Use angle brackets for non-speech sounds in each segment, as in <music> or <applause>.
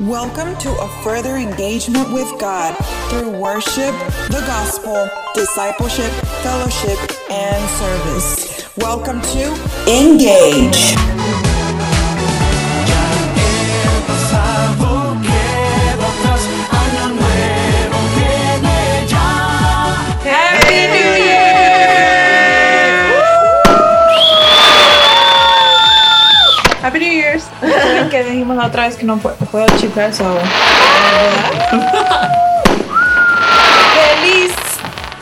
Welcome to a further engagement with God through worship, the gospel, discipleship, fellowship, and service. Welcome to Engage. Happy New Year! ¿Saben <laughs> que dijimos la otra vez que no pu- puedo chiflar so? <laughs> ¡Feliz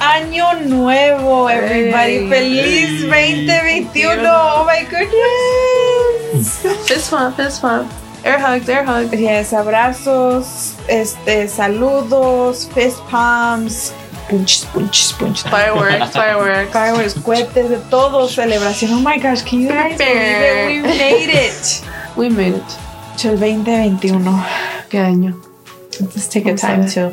Año Nuevo, everybody! Hey. ¡Feliz 2021! ¡Oh my goodness! Fist bump, fist bump. Air hugs, air hugs. Yes, abrazos, este, saludos, fist punches, punches, punches. Fireworks, <laughs> fireworks. fireworks, cohetes, de todo, celebración. Oh my gosh, can you guys believe it? We made it. We made it. To el 2021. ¿Qué año? Let's take a Vamos a time to.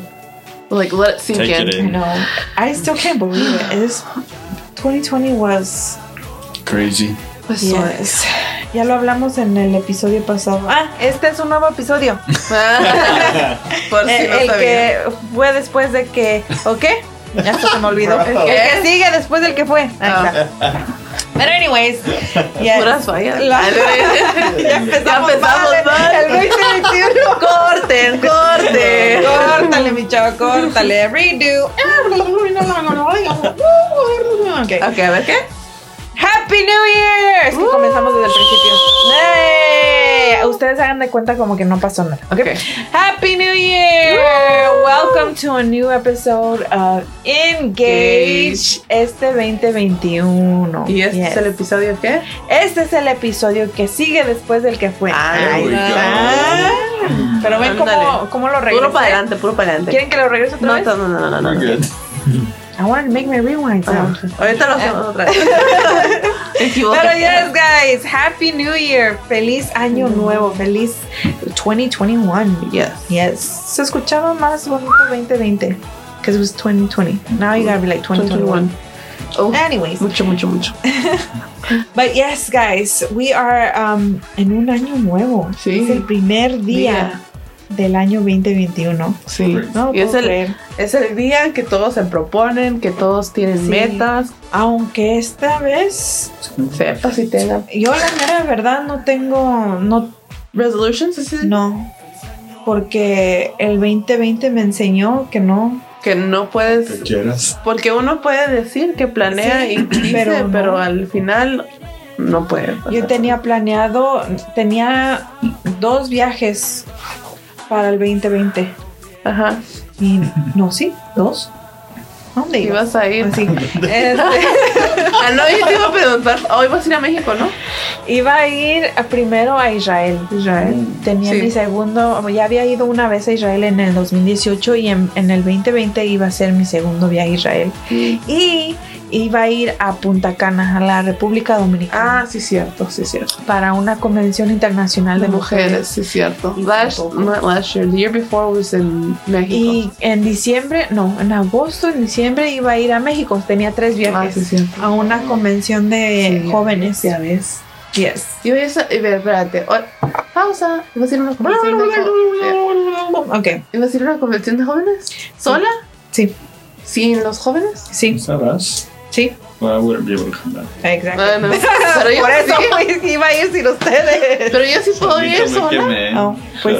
Like, let it sink Take in. it I know. I still can't believe it. It's 2020 was. Crazy. Pues. Yes. Ya lo hablamos en el episodio pasado. Ah, este es un nuevo episodio. <laughs> <laughs> Por si el no el sabía. que fue después de que. ¿O qué? Ya se me olvidó. El que sigue después del que fue. Ahí está. Pero, anyways. <laughs> yes. Puras fallas. La- ya empezamos, Ya empezamos mal, mal. El 2021. Corten, corten. Córtale, mi chavo, córtale. Redo. Ok. Ok, a ver qué. Happy New Year. De cuenta como que no pasó nada. ¿ok? Ok. Happy New Year. Welcome to a new episode of Engage este 2021. ¿Y este Yes. es el episodio qué? Este es el episodio que sigue después del que fue. We está. Pero ven cómo, cómo lo regreso. Puro para adelante, puro para adelante. ¿Quieren que lo regrese otra No, vez? no, no, no, no, no. Good. I want to make my rewind Ah, sound. Ahorita lo hacemos otra vez. <laughs> Pero yes, guys, Happy New Year. Feliz año nuevo. Feliz 2021. Yes. Yes. Se escuchaba más bonito 2020. Because it was 2020. Now you gotta be like 2021. 2021. Oh, Anyways. mucho, mucho, mucho. <laughs> But yes, guys, we are um, en un año nuevo. Sí. Es el primer día, Día. Del año 2021. Sí. No y es el, es el día que todos se proponen, que todos tienen Sí. metas. Aunque esta vez, Sepas y tengan. yo la mera verdad no tengo, no Resolutions, ¿sí? No, porque el 2020 me enseñó que no. Que no puedes. Que quieras. Porque uno puede decir que planea Sí, y dice, pero al final no puede. Yo tenía planeado, tenía dos viajes para el 2020. Ajá. Y no, sí, dos. ¿A ¿Dónde iba? Ibas a ir. <laughs> Este, Ah, no, yo te iba a preguntar. Hoy vas a ir a México, ¿no? iba a ir primero a Israel. Israel. Tenía Sí. mi segundo, ya había ido una vez a Israel en el 2018 y en, en el 2020 iba a ser mi segundo viaje a Israel. Y iba a ir a Punta Cana, a la República Dominicana, Ah, sí, cierto, sí, cierto. para una convención internacional de De mujeres, mujeres. sí, cierto. Last, last year, the year before was in México. Y en diciembre, no, en agosto, en diciembre iba a ir a México. Tenía tres ah, viajes. sí, cierto. A una convención de Sí, jóvenes. Ya ves. Yes. Yo voy a ver, espérate. Pausa. ¿Iba a ir a una convención de jóvenes? Ok, ¿Iba a ir a una convención de jóvenes? ¿Sola? sí, ¿Sin los jóvenes? sí, ¿Sabes? Sí. Exacto. Bueno, <laughs> pero yo Por eso sí. pues, iba a ir sin ustedes. Pero yo sí puedo ir sola. me Oh, pues.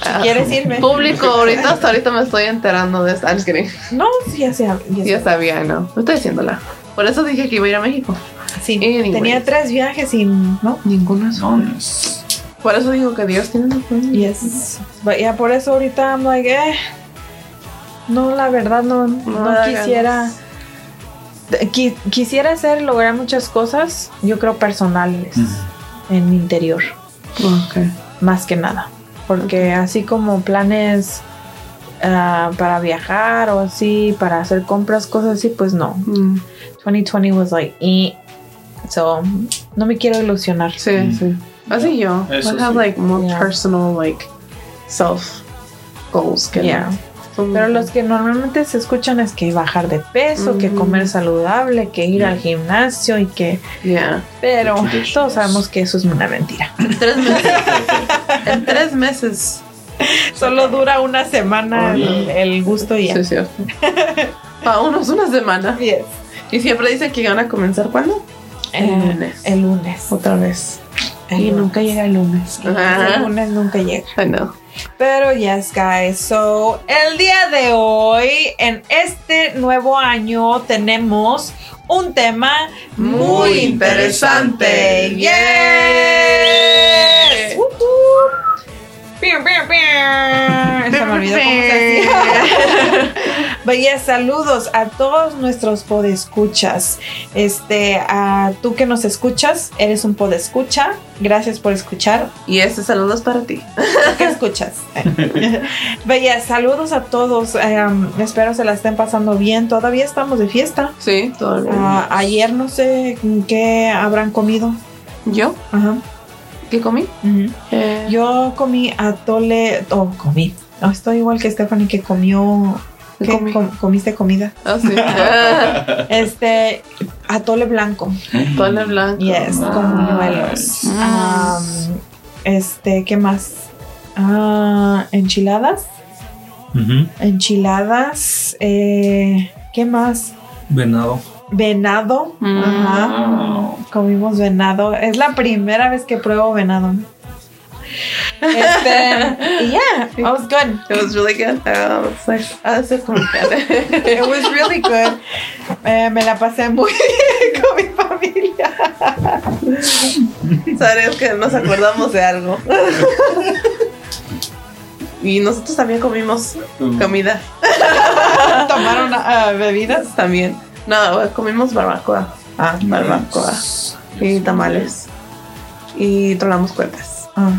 Ah, ¿Quieres irme? Público, ahorita hasta ahorita me estoy enterando de kidding. No, sí, ya sé. ya sabía, no. No estoy diciéndola. Por eso dije que iba a ir a México. Sí, Anyways. tenía tres viajes y no. Ninguno Nice. Por eso digo que Dios tiene un plan. Yes. Ya por eso ahorita I'm like, eh. No, la verdad no, no, quisiera. Qui- quisiera hacer, lograr muchas cosas, yo creo personales, en mi interior, Ok. más que nada. Porque así como planes ah, para viajar o así, para hacer compras, cosas así, pues no. Mm, 2020 was like, eh. So, no me quiero ilusionar. Sí, sí. Así yo. Eso I have sí. like more Yeah. personal like self goals que Yeah. Pero los que normalmente se escuchan es que bajar de peso, que Ujú. comer saludable, que ir al gimnasio y que... Yeah. Pero todos sabemos que eso es una mentira. <laughs> En tres meses. en tres meses. Solo dura una semana el, el gusto y ya. Sí, es cierto. Para unos una semana. Yes. Y siempre dicen que van a comenzar cuándo? El Eh, lunes. El lunes. Otra vez. El y lunes. nunca llega el lunes. El lunes nunca llega. I know. Pero yes, guys. So, el día de hoy, en este nuevo año, tenemos un tema muy, Muy interesante. interesante. Yes. Se me olvidó cómo se hacía. <laughs> Yes, saludos a todos nuestros podescuchas. Este, a tú que nos escuchas, eres un podescucha. Gracias por escuchar. Y este saludo es para ti. ¿Qué escuchas? <laughs> Bella, saludos a todos. Em, espero se la estén pasando bien. Todavía estamos de fiesta. Sí, todavía. Ah, ayer no sé qué habrán comido. ¿Yo? Ajá. ¿Qué comí? Eh, Yo comí atole. Oh, comí. Estoy igual que Stephanie que comió. ¿Qué ¿Qué comí? com- comiste comida? Ah, sí. Ah, <laughs> Este, atole blanco. Tole blanco. Yes, con buñuelos. Mm. Am, este, ¿qué más? Ah, enchiladas. Enchiladas. eh, ¿Qué más? Venado. Venado. Mm. Ajá. Comimos venado. Es la primera vez que pruebo venado. Este, yeah, <laughs> it was good. It was really good. Uh, it's like, ah, It was really good. Eh, me la pasé muy <laughs> bien con mi familia. <laughs> Sabes que nos acordamos de algo. Y nosotros también comimos comida. Tomaron ah, bebidas. También. No, comimos barbacoa. Ah, barbacoa. Y tamales. Y trolamos cuentas. Ah,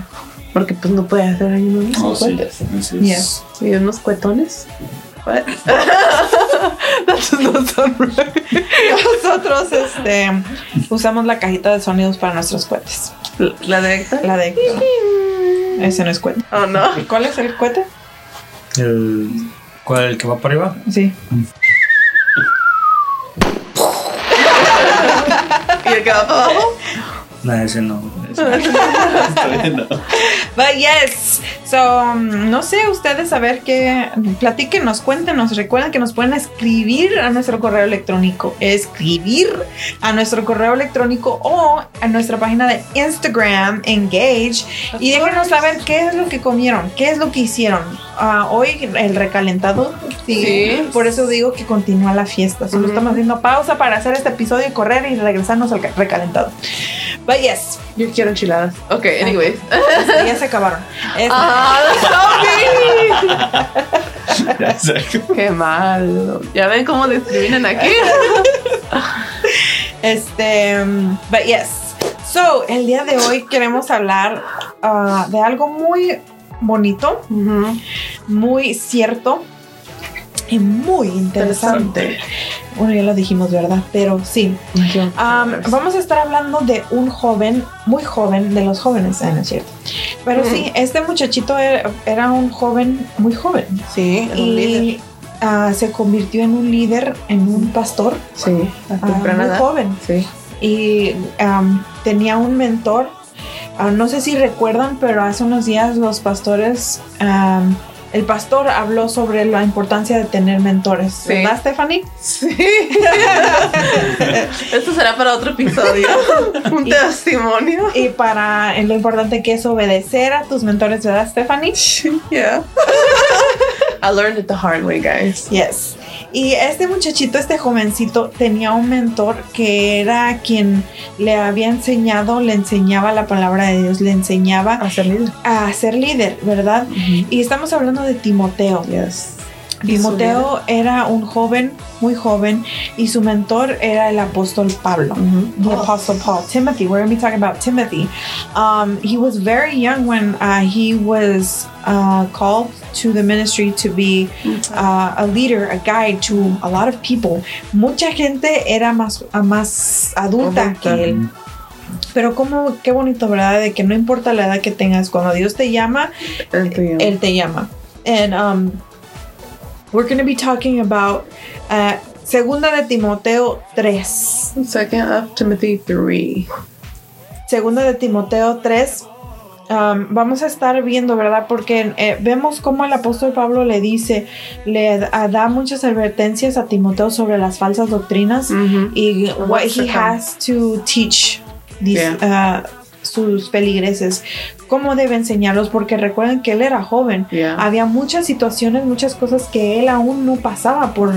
Porque pues no puede hacer ahí unos Oh, sí. es- Yes. Y unos cuetones. <laughs> <laughs> Nosotros este, usamos la cajita de sonidos para nuestros cohetes. La de Héctor. La de Héctor. Ese no es cohete. Oh no. ¿Cuál es el cohete? El, ¿Cuál? ¿El que va para arriba? Sí. <laughs> ¿Y el que va para abajo? No, ese no. But yes. So, um, no sé, ustedes a ver qué. Platíquenos, cuéntenos. Recuerden que nos pueden escribir a nuestro correo electrónico. Escribir a nuestro correo electrónico o a nuestra página de Instagram, Engage. Y déjenos saber qué es lo que comieron, qué es lo que hicieron. Ah, hoy el recalentado. Sí. Sí. Por eso digo que continúa la fiesta. Solo estamos haciendo pausa para hacer este episodio y correr y regresarnos al ca- recalentado. But yes. Yo quiero enchiladas. Ok, anyways. <laughs> Este, ya se acabaron. Este, Ah. <laughs> Qué mal. Ya ven cómo discriminan aquí. <laughs> Este, but yes. So, el día de hoy queremos hablar ah, de algo muy bonito, muy cierto y muy interesante. Bueno, ya lo dijimos, ¿verdad? Pero sí. Um, vamos a estar hablando de un joven, muy joven, de los jóvenes, ah, ¿no es cierto? Pero sí, este muchachito era, era un joven muy joven. Sí, un líder. Y ah, se convirtió en un líder, en un pastor Sí, a ah, temprana muy edad. joven. Sí. y um, tenía un mentor. Ah, no sé si recuerdan, pero hace unos días los pastores, um, el pastor habló sobre la importancia de tener mentores, Sí. ¿verdad, Stephanie? Sí. <laughs> Esto será para otro episodio. <laughs> Un Y- testimonio. Y para lo importante que es obedecer a tus mentores, ¿verdad, Stephanie? Yeah. <laughs> I learned it the hard way, guys. Yes. Y este muchachito, este jovencito, tenía un mentor que era quien le había enseñado, le enseñaba la palabra de Dios, le enseñaba A ser líder. a ser líder, ¿verdad? Y estamos hablando de Timoteo. Yes. Timoteo era un joven, muy joven, y su mentor era el apóstol Pablo. The Apostle Paul, Timothy. We're going to be talking about Timothy. Um, he was very young when uh, he was uh, called to the ministry to be uh, a leader, a guide to a lot of people. Mucha gente era más, a más adulta Adulta. que él. Pero como, qué bonito, ¿verdad? De que no importa la edad que tengas, cuando Dios te llama, él te llama. And, um, we're going to be talking about uh, Segunda de Timoteo 3. Second of Timothy 3. Segunda de Timoteo 3. um, vamos a estar viendo, ¿verdad? Porque eh, vemos cómo el apóstol Pablo le dice, le da, da muchas advertencias a Timoteo sobre las falsas doctrinas Mhm. y what he has to teach these, uh, sus peligreses, cómo debe enseñarlos, porque recuerden que él era joven. Yeah. Había muchas situaciones, muchas cosas que él aún no pasaba por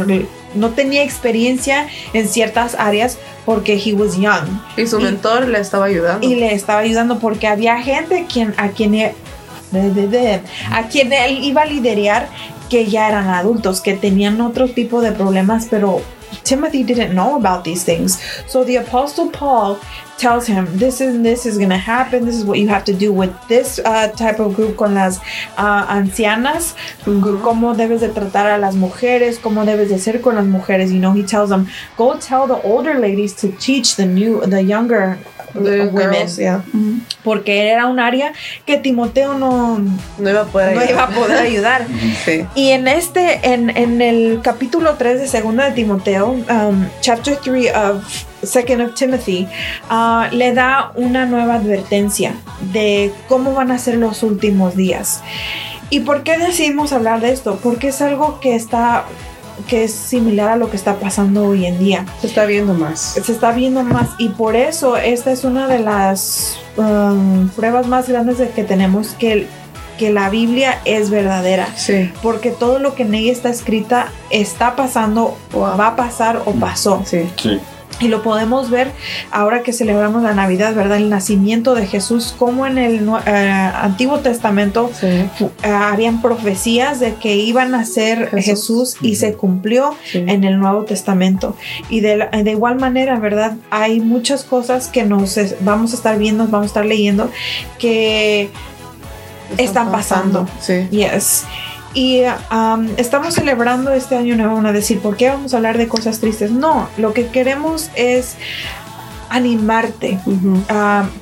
no tenía experiencia en ciertas áreas porque he was young Y su y- mentor le estaba ayudando. y le estaba ayudando porque había gente quien a quien e- de- de- a quien él iba a liderar que ya eran adultos que tenían otro tipo de problemas pero Timothy didn't know about these things so the apostle Paul tells him this is this is going to happen. This is what you have to do with this uh, type of group con las uh, ancianas. Cómo debes de tratar a las mujeres cómo debes de ser con las mujeres. You know he tells them go tell the older ladies to teach the new the younger The women girls, yeah. porque era un área que Timoteo no, No iba a poder no ayudar. iba a poder ayudar. <laughs> Sí. Y en este, en, en el capítulo 3 de Segunda de Timoteo, um, chapter 3 of Second of Timothy, uh, le da una nueva advertencia de cómo van a ser los últimos días. ¿Y por qué decidimos hablar de esto? Porque es algo que está que es similar a lo que está pasando hoy en día Se está viendo más. se está viendo más y por eso esta es una de las um, pruebas más grandes de que tenemos que, que la Biblia es verdadera Sí. porque todo lo que en ella está escrita está pasando o va a pasar o pasó Sí. Sí. Y lo podemos ver ahora que celebramos la Navidad, ¿verdad? El nacimiento de Jesús, como en el eh, Antiguo Testamento Sí. eh, habían profecías de que iban a ser Jesús. Jesús, y se cumplió Sí. en el Nuevo Testamento. Y de, la- de igual manera, ¿verdad? Hay muchas cosas que nos es- vamos a estar viendo, vamos a estar leyendo, que están pasando. Sí. Yes. Y um, estamos celebrando este año nuevo, van a decir, ¿por qué vamos a hablar de cosas tristes? No, lo que queremos es animarte, um,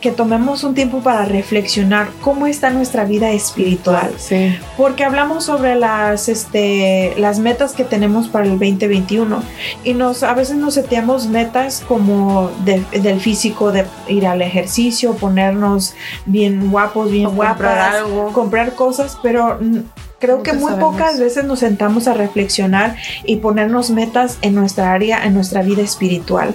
que tomemos un tiempo para reflexionar cómo está nuestra vida espiritual. Sí. Porque hablamos sobre las, este, las metas que tenemos para el 2021 y nos, a veces nos seteamos metas como de- del físico, de ir al ejercicio, ponernos bien guapos, bien O comprar guapas, algo. comprar cosas, pero creo Nunca que muy sabemos. pocas veces nos sentamos a reflexionar y ponernos metas en nuestra área, en nuestra vida espiritual.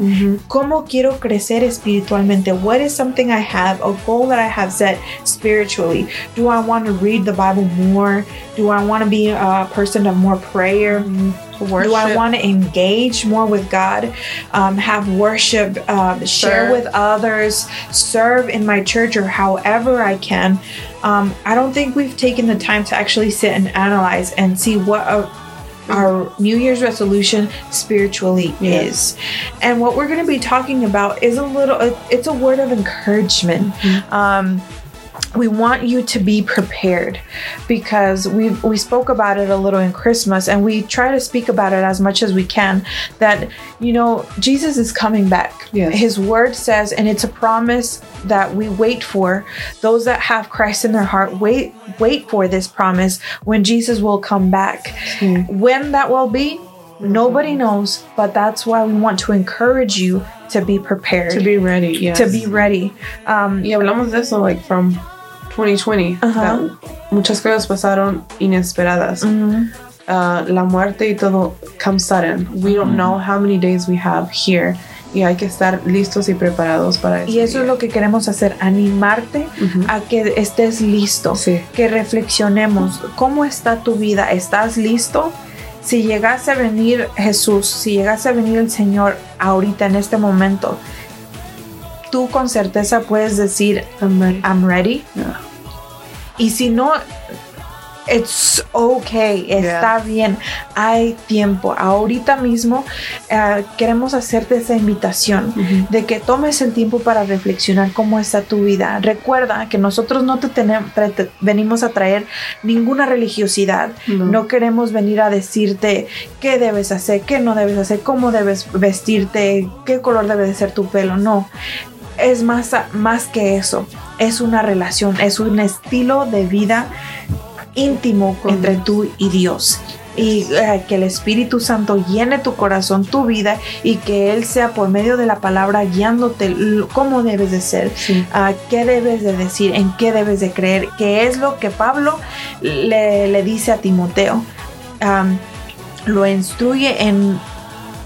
¿Cómo quiero crecer espiritualmente? What is something I have, a goal that I have set spiritually? Do I want to read the Bible more? Do I want to be a person of more prayer? Do I want to engage more with God? Um, have worship, um, share with others, serve in my church or however I can. Um, I don't think we've taken the time to actually sit and analyze and see what a, our New Year's resolution spiritually is. And what we're going to be talking about is a little, it's a word of encouragement. Um, we want you to be prepared because we we spoke about it a little in Christmas and we try to speak about it as much as we can that you know Jesus is coming back. Yes. His word says and it's a promise that we wait for those that have Christ in their heart wait wait for this promise when Jesus will come back. When that will be nobody knows but that's why we want to encourage you to be prepared To be ready. Yes. to be ready. Um, Y hablamos de eso, like, from 2020. Ajá. that muchas cosas pasaron inesperadas. mhm. Uh, la muerte y todo come sudden. We don't know how many days we have here. Y hay que estar listos y preparados para eso. Y eso es lo que queremos hacer, animarte a que estés listo, Sí. que reflexionemos cómo está tu vida, ¿estás listo? Si llegase a venir Jesús, si llegase a venir el Señor ahorita en este momento, tú con certeza puedes decir, I'm ready. I'm ready. Yeah. Y si no, it's okay, está bien, hay tiempo. Ahorita mismo eh, queremos hacerte esa invitación de que tomes el tiempo para reflexionar cómo está tu vida. Recuerda que nosotros no te, tenem- tra- te- venimos a traer ninguna religiosidad. No. No queremos venir a decirte qué debes hacer, qué no debes hacer, cómo debes vestirte, qué color debe de ser tu pelo. No. Es más, más que eso. Es una relación, es un estilo de vida íntimo Con entre Dios. tú y Dios. y eh, que el Espíritu Santo llene tu corazón, tu vida y que Él sea por medio de la palabra guiándote cómo debes de ser, Sí. qué debes de decir, en qué debes de creer, que es lo que Pablo le, le dice a Timoteo. Lo instruye en...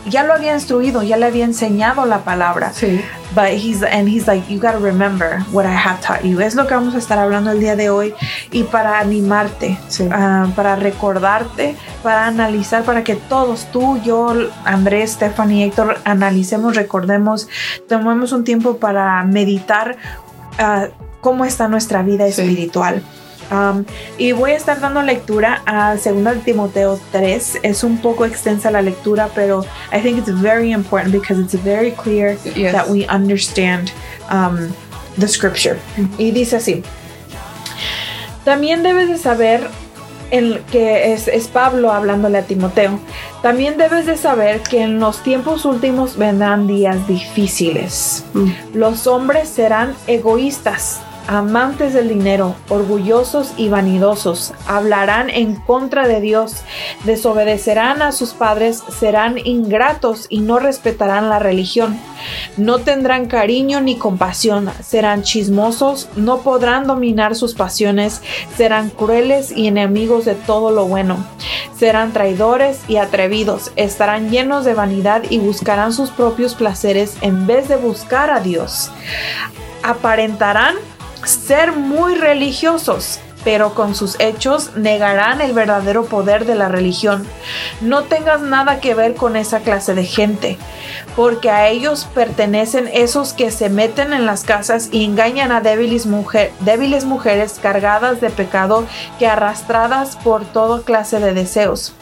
Ya lo había instruido, ya le había enseñado la palabra. Sí. But he's and he's like, you gotta remember what I have taught you. Es lo que vamos a estar hablando el día de hoy y para animarte, Sí. ah, para recordarte, para analizar, para que todos, tú, yo, Andrés, Stephanie, Héctor, analicemos, recordemos, tomemos un tiempo para meditar ah, cómo está nuestra vida Sí. espiritual. Um, y voy a estar dando lectura a 2 Timoteo 3. Es un poco extensa la lectura, pero I think it's very important because it's very clear Yes. that we understand um, the scripture. Y dice así. También debes de saber en que es, es Pablo hablándole a Timoteo. También debes de saber que en los tiempos últimos vendrán días difíciles. Mm. Los hombres serán egoístas, amantes del dinero, orgullosos y vanidosos. Hablarán en contra de Dios, desobedecerán a sus padres, serán ingratos y no respetarán la religión. No tendrán cariño ni compasión, serán chismosos, no podrán dominar sus pasiones, serán crueles y enemigos de todo lo bueno. Serán traidores y atrevidos, estarán llenos de vanidad y buscarán sus propios placeres en vez de buscar a Dios. Aparentarán ser muy religiosos, pero con sus hechos negarán el verdadero poder de la religión. No tengas nada que ver con esa clase de gente, porque a ellos pertenecen esos que se meten en las casas y engañan a débiles, mujer- débiles mujeres cargadas de pecado que arrastradas por toda clase de deseos.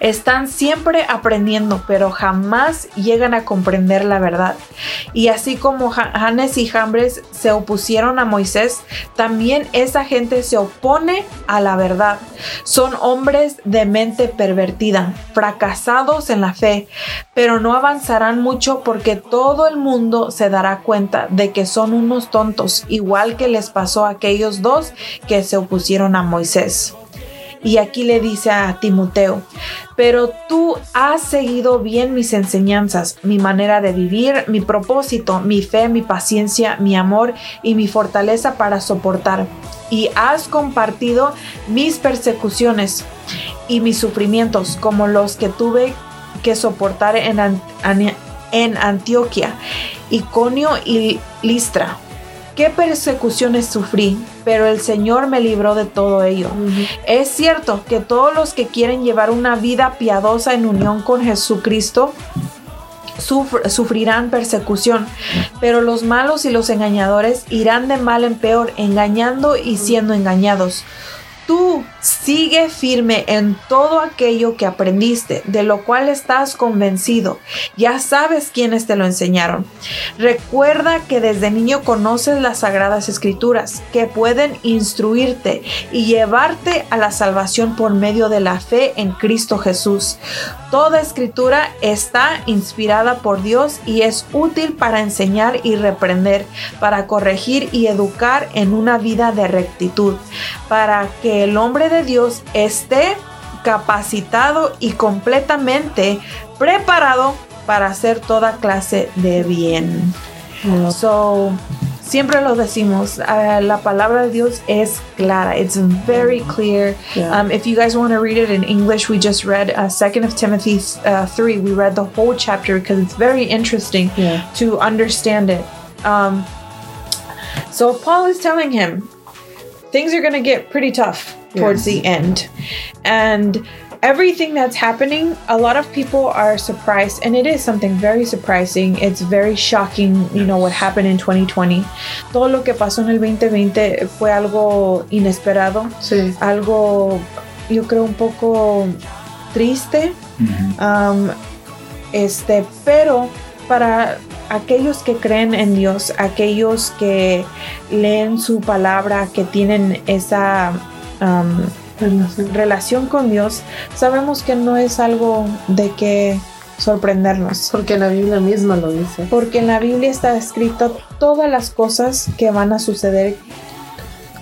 Están siempre aprendiendo, pero jamás llegan a comprender la verdad. Y así como Ja- Janes y Jambres se opusieron a Moisés, también esa gente se opone a la verdad. Son hombres de mente pervertida, fracasados en la fe, pero no avanzarán mucho porque todo el mundo se dará cuenta de que son unos tontos, igual que les pasó a aquellos dos que se opusieron a Moisés. Y aquí le dice a Timoteo, pero tú has seguido bien mis enseñanzas, mi manera de vivir, mi propósito, mi fe, mi paciencia, mi amor y mi fortaleza para soportar. Y has compartido mis persecuciones y mis sufrimientos como los que tuve que soportar en, An- An- en Antioquia, Iconio y Listra. ¿Qué persecuciones sufrí? Pero el Señor me libró de todo ello. Es cierto que todos los que quieren llevar una vida piadosa en unión con Jesucristo sufr- sufrirán persecución, pero los malos y los engañadores irán de mal en peor, engañando y siendo engañados. Tú sigue firme en todo aquello que aprendiste, de lo cual estás convencido. Ya sabes quiénes te lo enseñaron. Recuerda que desde niño conoces las sagradas escrituras que pueden instruirte y llevarte a la salvación por medio de la fe en Cristo Jesús. Toda escritura está inspirada por Dios y es útil para enseñar y reprender, para corregir y educar en una vida de rectitud, para que el hombre de Dios esté capacitado y completamente preparado para hacer toda clase de bien. So, siempre lo decimos, uh, la palabra de Dios es clara. It's very clear. Yeah. Um, if you guys want to read it in English, we just read uh, 2nd of Timothy uh, 3. We read the whole chapter because it's very interesting Yeah. to understand it. Um, so Paul is telling him things are going to get pretty tough towards Yes. the end. And everything that's happening, a lot of people are surprised, and it is something very surprising. It's very shocking, you know, what happened in 2020. Todo lo que pasó en el 2020 fue algo inesperado, Sí. algo, yo creo, un poco triste. Um, este, pero para aquellos que creen en Dios, aquellos que leen su palabra, que tienen esa um, Relación. relación con Dios, sabemos que no es algo de que sorprendernos. Porque la Biblia misma lo dice. Porque en la Biblia está escrito todas las cosas que van a suceder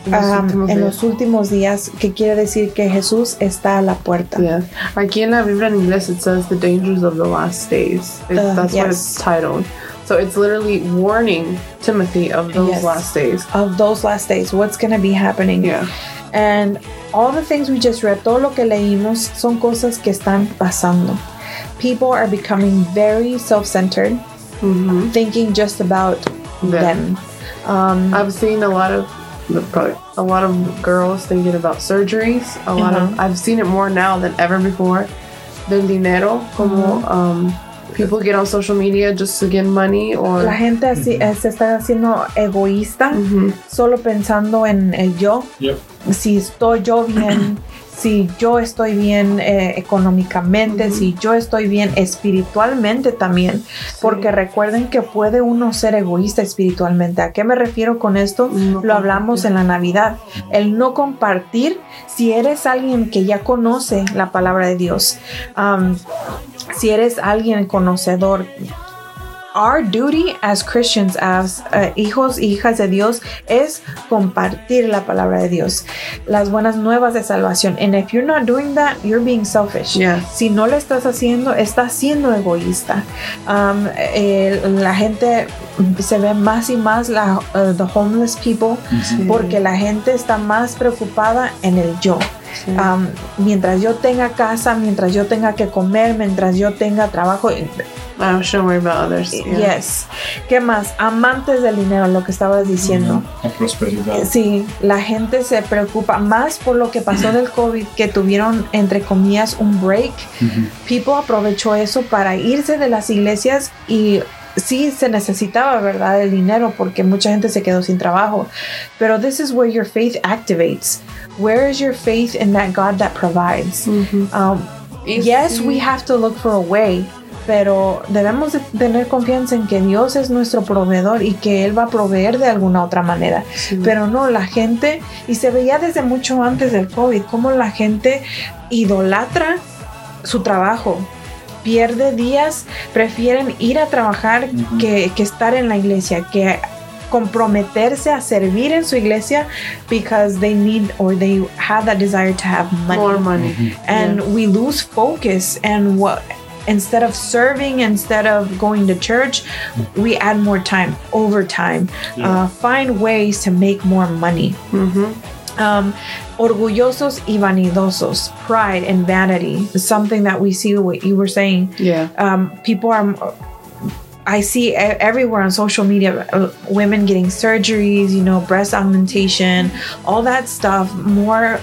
um, últimos en los últimos días, que quiere decir que Jesús está a la puerta. Yeah. Aquí en la Biblia en inglés it says the dangers of the last days. It- Uh, that's what yes. it's titled. So it's literally warning Timothy of those Yes. last days. Of those last days, what's going to be happening. Yeah. And all the things we just read, todo lo que leímos son cosas que están pasando. People are becoming very self-centered, hmm thinking just about Them. them. Um, I've seen a lot of a lot of girls thinking about surgeries. A lot of Uh-huh. I've seen it more now than ever before. Del dinero, como Uh-huh. um, people get on social media just to get money or la gente así, eh, se está haciendo egoísta, Mhm. solo pensando en el yo. Yep. Si estoy yo bien, si yo estoy bien eh, económicamente, si yo estoy bien espiritualmente también. Porque recuerden que puede uno ser egoísta espiritualmente. ¿A qué me refiero con esto? No Lo hablamos en la Navidad. El no compartir, si eres alguien que ya conoce la palabra de Dios, um, si eres alguien conocedor, our duty as Christians, as uh, hijos y hijas de Dios, es compartir la palabra de Dios, las buenas nuevas de salvación. And if you're not doing that, you're being selfish. Yeah. Si no lo estás haciendo, estás siendo egoísta. Um, eh, la gente se ve más y más la uh, the homeless people porque la gente está más preocupada en el yo. Sí. Um, mientras yo tenga casa, mientras yo tenga que comer, mientras yo tenga trabajo, I shouldn't worry about others. Yeah. Yes. ¿Qué más? Amantes del dinero, lo que estabas diciendo. La prosperidad. Eh, Sí, la gente se preocupa más por lo que pasó del COVID, que tuvieron, entre comillas, un break. People aprovechó eso para irse de las iglesias y sí se necesitaba, ¿verdad? El dinero porque mucha gente se quedó sin trabajo. Pero this is where your faith activates. Where is your faith in that God that provides? Um, Y yes, we have to look for a way, pero debemos de tener confianza en que Dios es nuestro proveedor y que Él va a proveer de alguna otra manera. Sí. Pero no, la gente, y se veía desde mucho antes del COVID, cómo la gente idolatra su trabajo. Pierde días, prefieren ir a trabajar que, que estar en la iglesia, que comprometerse a servir en su iglesia because they need or they have that desire to have money. More money. and we lose focus and what instead of serving instead of going to church we add more time overtime uh, find ways to make more money. Mhm. um, orgullosos y vanidosos pride and vanity is something that we see what you were saying. Yeah. um, people are I see e- everywhere on social media uh, women getting surgeries, you know, breast augmentation, all that stuff, more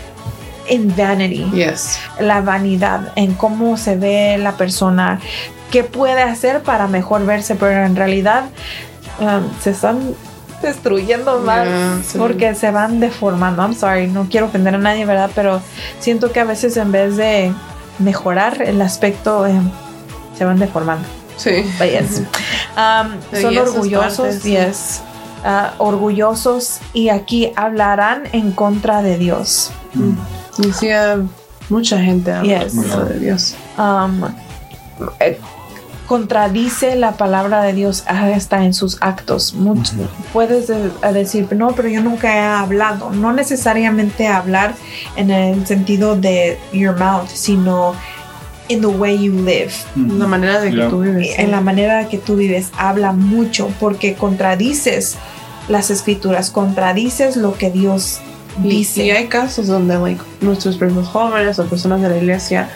in vanity. Yes. La vanidad, en cómo se ve la persona, qué puede hacer para mejor verse, pero en realidad um, se están destruyendo más Yeah, sí. porque se van deformando. I'm sorry, no quiero ofender a nadie, ¿verdad? Pero siento que a veces en vez de mejorar el aspecto, eh, se van deformando. Sí. But yes. <laughs> Um, son orgullosos, partes, yes. Uh, orgullosos y aquí hablarán en contra de Dios. Y sí, ah, mucha gente habla Yes. mucho de Dios. Um, eh, contradice la palabra de Dios hasta en sus actos. Much- Puedes de- decir, no, pero yo nunca he hablado. No necesariamente hablar en el sentido de your mouth, sino in the way you live. La manera de que Yeah. tú vives. en la manera que tú vives habla mucho porque contradices las escrituras, contradices lo que Dios Y, dice. y hay casos donde like, nuestros primos jóvenes o personas de la iglesia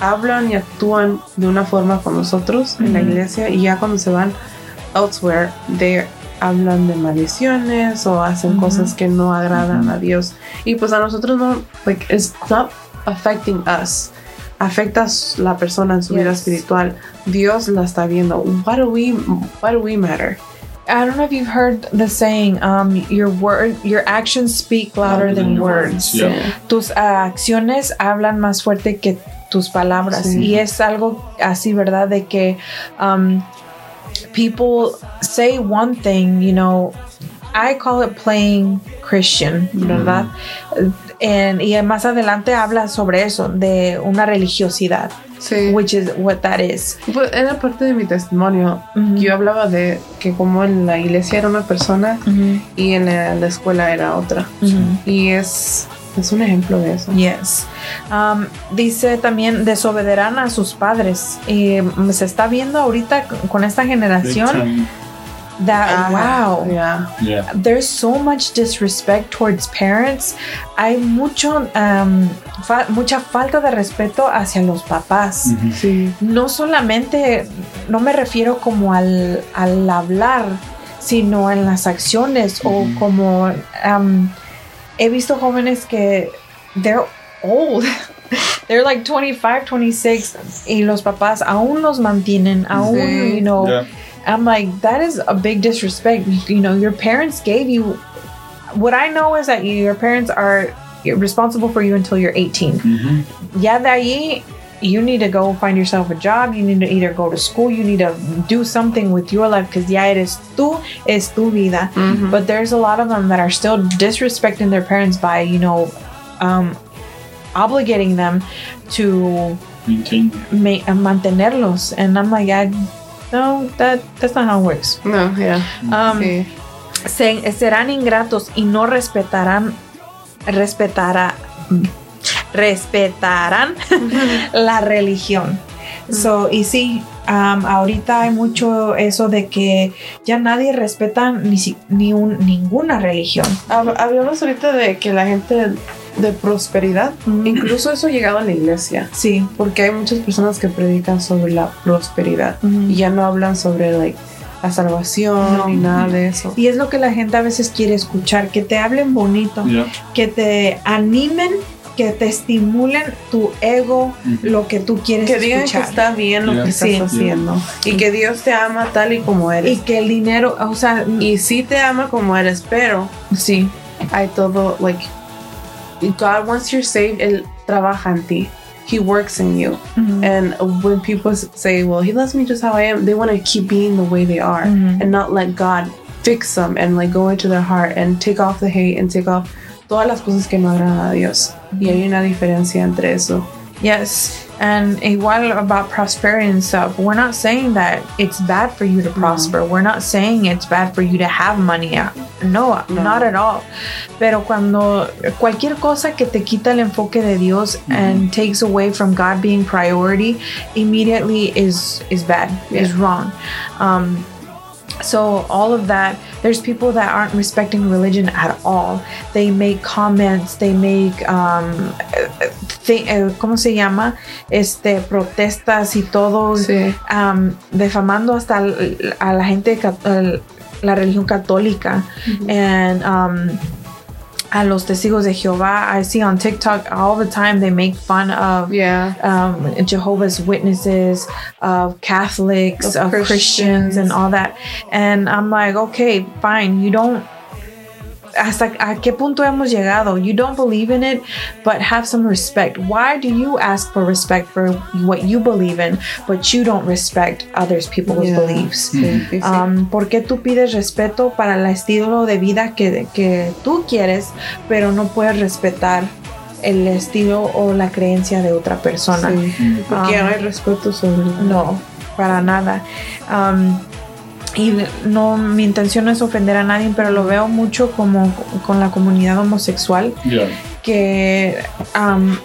hablan y actúan de una forma con nosotros en la iglesia y ya cuando se van elsewhere, they hablan de maldiciones o hacen Ujú. cosas que no agradan a Dios. Y pues a nosotros no, like, it's not affecting us. Afecta a la persona en su vida espiritual. Dios la está viendo. Why do we, why do we matter? I don't know if you've heard the saying, um, your word, your actions speak louder than words. Yeah. Tus acciones hablan más fuerte que tus palabras. Sí. Y es algo así, ¿verdad? De que um, people say one thing, you know, I call it playing Christian, ¿verdad? En- y más adelante habla sobre eso, de una religiosidad. Sí. which is what that is. Pues era parte de mi testimonio. Ujú. Yo hablaba de que como en la iglesia era una persona y en la, la escuela era otra. Y es, es un ejemplo de eso. Yes. Um, dice también desobedecerán a sus padres. Y mm, se está viendo ahorita con- esta Big generación time. That Ah, wow. Yeah. Yeah. There's so much disrespect towards parents. Hay mucho, um, fa- mucha falta de respeto hacia los papás. Sí. No solamente, no me refiero como al, al hablar, sino en las acciones o como um, he visto jóvenes que they're old. <laughs> They're like 25, 26 y los papás aún los mantienen, aún, Sí. you know. Yeah. I'm like, that is a big disrespect. You know, your parents gave you. What I know is that your parents are responsible for you until you're 18. Mhm. Ya de ahí, you need to go find yourself a job. You need to either go to school. You need to do something with your life because ya eres tú, es tu vida. Ujú. But there's a lot of them that are still disrespecting their parents by, you know, um, obligating them to Maintain. ma- mantenerlos. And I'm like, I, no, that that's not how it works. No, yeah. Um, sí. se- serán ingratos y no respetarán respetará respetarán <laughs> la religión. So, y sí, um, ahorita hay mucho eso de que ya nadie respeta ni, ni un, ninguna religión. Hab- Hablamos ahorita de que la gente de prosperidad, Mm. incluso eso ha llegado a la iglesia. Sí. Porque hay muchas personas que predican sobre la prosperidad Mm. y ya no hablan sobre like, la salvación No. ni nada de eso. Y es lo que la gente a veces quiere escuchar, que te hablen bonito, Yeah. que te animen, que te estimulen tu ego, lo que tú quieres Que digan que está bien lo Yeah. que estás Sí. haciendo y que Dios te ama tal y como y eres. que el dinero, o sea, Y, sí te ama como eres, pero sí. hay todo, like, God once you're saved, Él trabaja en ti. He works in you. Ujú. And when people say, well, He loves me just how I am, they want to keep being the way they are Mhm. and not let God fix them and like go into their heart and take off the hate and take off todas las cosas que no agradan a Dios. Y hay una diferencia entre eso. Yes. And igual about prosperity and stuff, we're not saying that it's bad for you to prosper. We're not saying it's bad for you to have money. No, No. not at all. Pero cuando cualquier cosa que te quita el enfoque de Dios and takes away from God being priority, immediately is is bad, is wrong. Um, so all of that there's people that aren't respecting religion at all. They make comments they make um thi- eh, cómo se llama este protestas y todo Sí. um, defamando hasta a la gente al- la religión católica. And um a los testigos de Jehová I see on TikTok all the time they make fun of Yeah. um, Jehovah's Witnesses, of Catholics, Of of, Christians. Christians. and all that. And I'm like, okay, fine. You don't. Hasta a qué punto hemos llegado? You don't believe in it, but have some respect. Why do you ask for respect for what you believe in, but you don't respect others people's Yeah. beliefs? Sí, sí, sí. Um, ¿Por qué tú pides respeto para el estilo de vida que, que tú quieres, pero no puedes respetar el estilo o la creencia de otra persona? Sí. Porque Um, no hay respeto sobre No, para nada. Um, y no, mi intención no es ofender a nadie, pero lo veo mucho como con la comunidad homosexual Yeah. que um,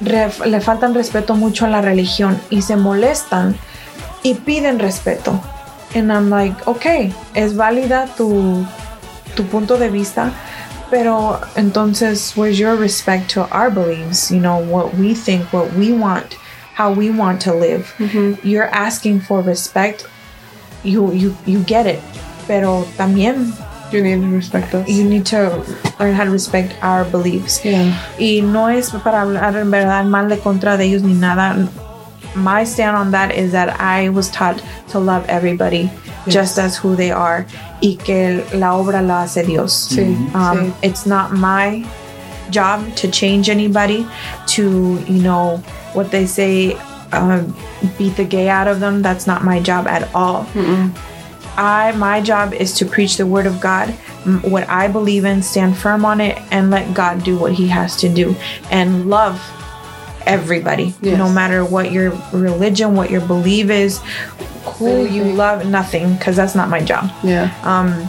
re- le faltan respeto mucho a la religión y se molestan y piden respeto. And I'm like, ok, es válida tu, tu punto de vista, pero entonces, where's your respect to our beliefs? You know, what we think, what we want, how we want to live. You're asking for respect. You, you, you get it. Pero también You need to respect us. you need to learn how to respect our beliefs. Yeah. Y no es para hablar en verdad mal de contra de ellos ni nada. My stand on that is that I was taught to love everybody just as who they are y que la obra la hace Dios. Sí, Um, sí. It's not my job to change anybody, to, you know, what they say, um, beat the gay out of them. That's not my job at all. Mm-mm. I my job is to preach the word of God, what I believe in, stand firm on it, and let God do what He has to do, and love everybody, Yes. no matter what your religion, what your belief is, who you love, nothing, because that's not my job. Yeah. Um,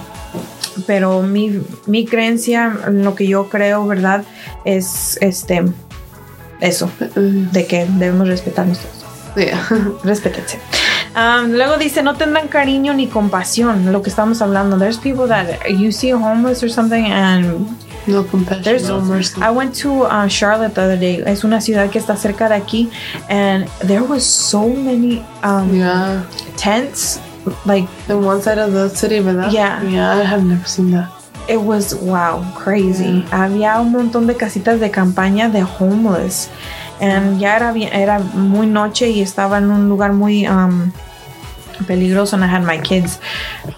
pero mi, mi creencia, lo que yo creo, ¿verdad? Es este eso, Mm, de que debemos respetarnos todos. yeah. <laughs> Respétense. Um, luego dice, no tendrán cariño ni compasión, lo que estamos hablando. There's people that you see homeless or something and no compassion. There's- no mercy. I went to uh, Charlotte the other day. Es una ciudad que está cerca de aquí and there was so many um, yeah. tents. Like In one side of the city, ¿verdad? Yeah. Yeah, I have never seen that. It was wow, crazy. Había un montón de casitas de campaña de homeless. And ya era era muy noche y estaba en un lugar muy um, peligroso and I had my kids.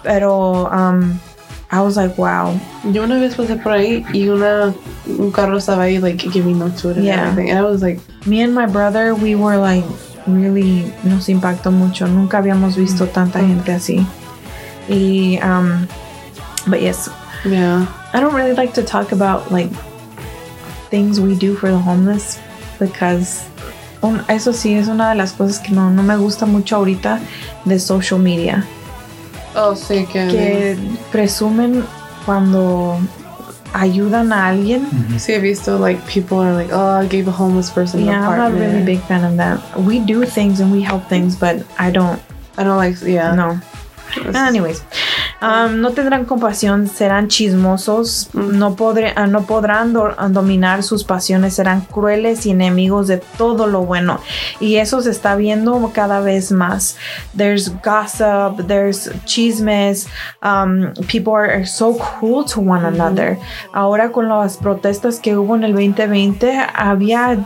Pero um, I was like, wow. Yo una vez pasé por ahí y una un carro estaba ahí like giving no food and Yeah. everything. And I was like, Me and my brother, we were like, really, nos impactó mucho. Nunca habíamos visto tanta gente así. Y, um, but yes, yeah. I don't really like to talk about like things we do for the homeless because un- eso sí es una de las cosas que no, no me gusta mucho ahorita de social media. Oh, sí, que, Que presumen cuando ayudan a alguien. sí he visto like people are like, oh, I gave a homeless person an Yeah, I'm not apartment. really big fan of that. We do things and we help things, but I don't I don't like, yeah. No. Anyways, um, no tendrán compasión, serán chismosos, no, podré- ah, no podrán do- dominar sus pasiones, serán crueles y enemigos de todo lo bueno. Y eso se está viendo cada vez más. There's gossip, there's chismes, um, people are, are so cruel to one another. Ahora con las protestas que hubo en el 2020, había